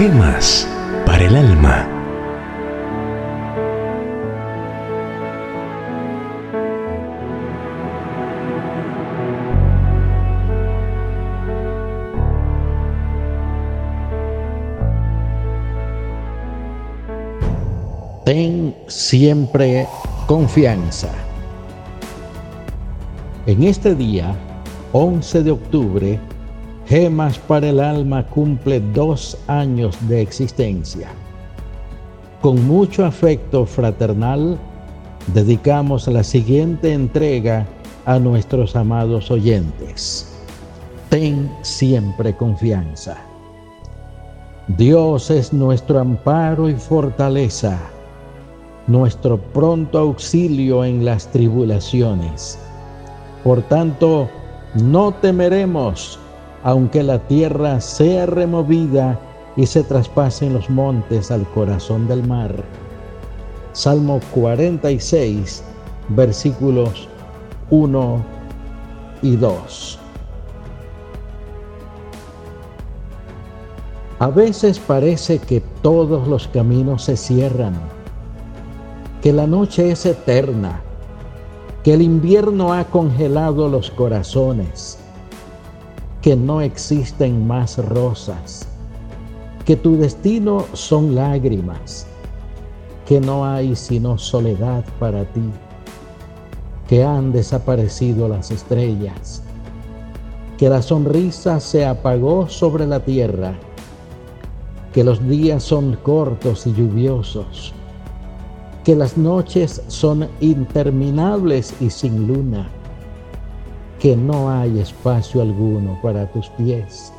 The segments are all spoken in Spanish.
Gemas para el alma. Ten siempre confianza. En este día, 11 de octubre, Gemas para el Alma cumple dos años de existencia. Con mucho afecto fraternal, dedicamos la siguiente entrega a nuestros amados oyentes. Ten siempre confianza. Dios es nuestro amparo y fortaleza, nuestro pronto auxilio en las tribulaciones. Por tanto, no temeremos aunque la tierra sea removida y se traspasen los montes al corazón del mar. Salmo 46, versículos 1 y 2. A veces parece que todos los caminos se cierran, que la noche es eterna, que el invierno ha congelado los corazones que no existen más rosas, que tu destino son lágrimas, que no hay sino soledad para ti, que han desaparecido las estrellas, que la sonrisa se apagó sobre la tierra, que los días son cortos y lluviosos, que las noches son interminables y sin luna que no hay espacio alguno para tus pies,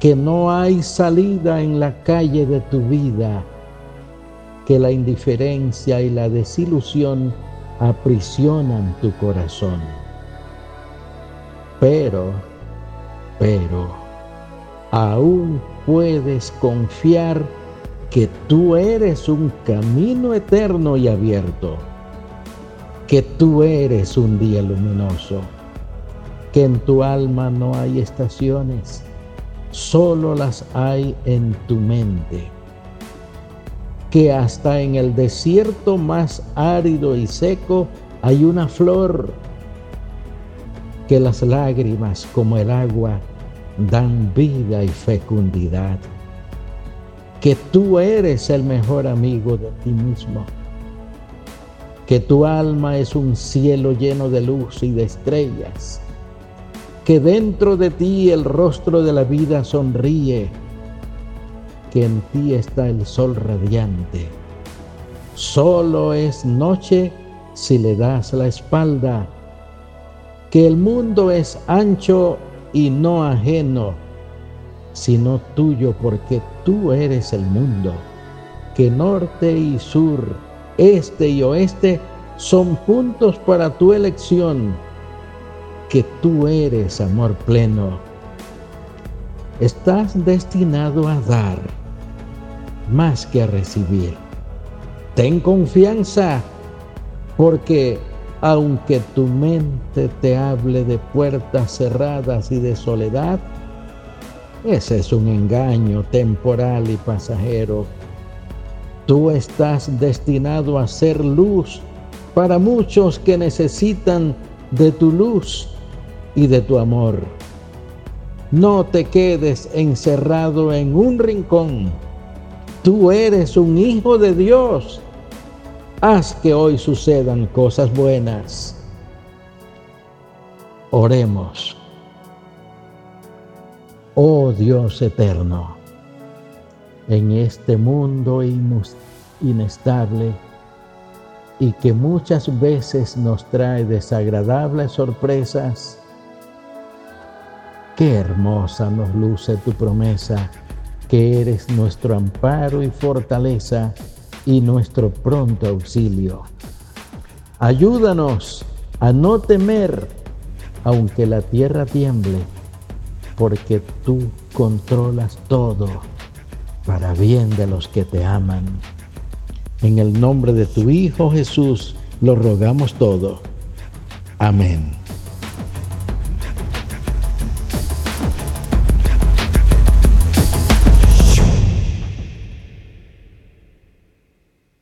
que no hay salida en la calle de tu vida, que la indiferencia y la desilusión aprisionan tu corazón. Pero, pero, aún puedes confiar que tú eres un camino eterno y abierto, que tú eres un día luminoso que en tu alma no hay estaciones, solo las hay en tu mente, que hasta en el desierto más árido y seco hay una flor, que las lágrimas como el agua dan vida y fecundidad, que tú eres el mejor amigo de ti mismo, que tu alma es un cielo lleno de luz y de estrellas, que dentro de ti el rostro de la vida sonríe, que en ti está el sol radiante. Solo es noche si le das la espalda, que el mundo es ancho y no ajeno, sino tuyo porque tú eres el mundo, que norte y sur, este y oeste son puntos para tu elección que tú eres amor pleno. Estás destinado a dar más que a recibir. Ten confianza porque aunque tu mente te hable de puertas cerradas y de soledad, ese es un engaño temporal y pasajero. Tú estás destinado a ser luz para muchos que necesitan de tu luz y de tu amor. No te quedes encerrado en un rincón. Tú eres un hijo de Dios. Haz que hoy sucedan cosas buenas. Oremos. Oh Dios eterno, en este mundo inestable, y que muchas veces nos trae desagradables sorpresas, qué hermosa nos luce tu promesa, que eres nuestro amparo y fortaleza y nuestro pronto auxilio. Ayúdanos a no temer, aunque la tierra tiemble, porque tú controlas todo para bien de los que te aman. En el nombre de tu Hijo Jesús lo rogamos todo. Amén.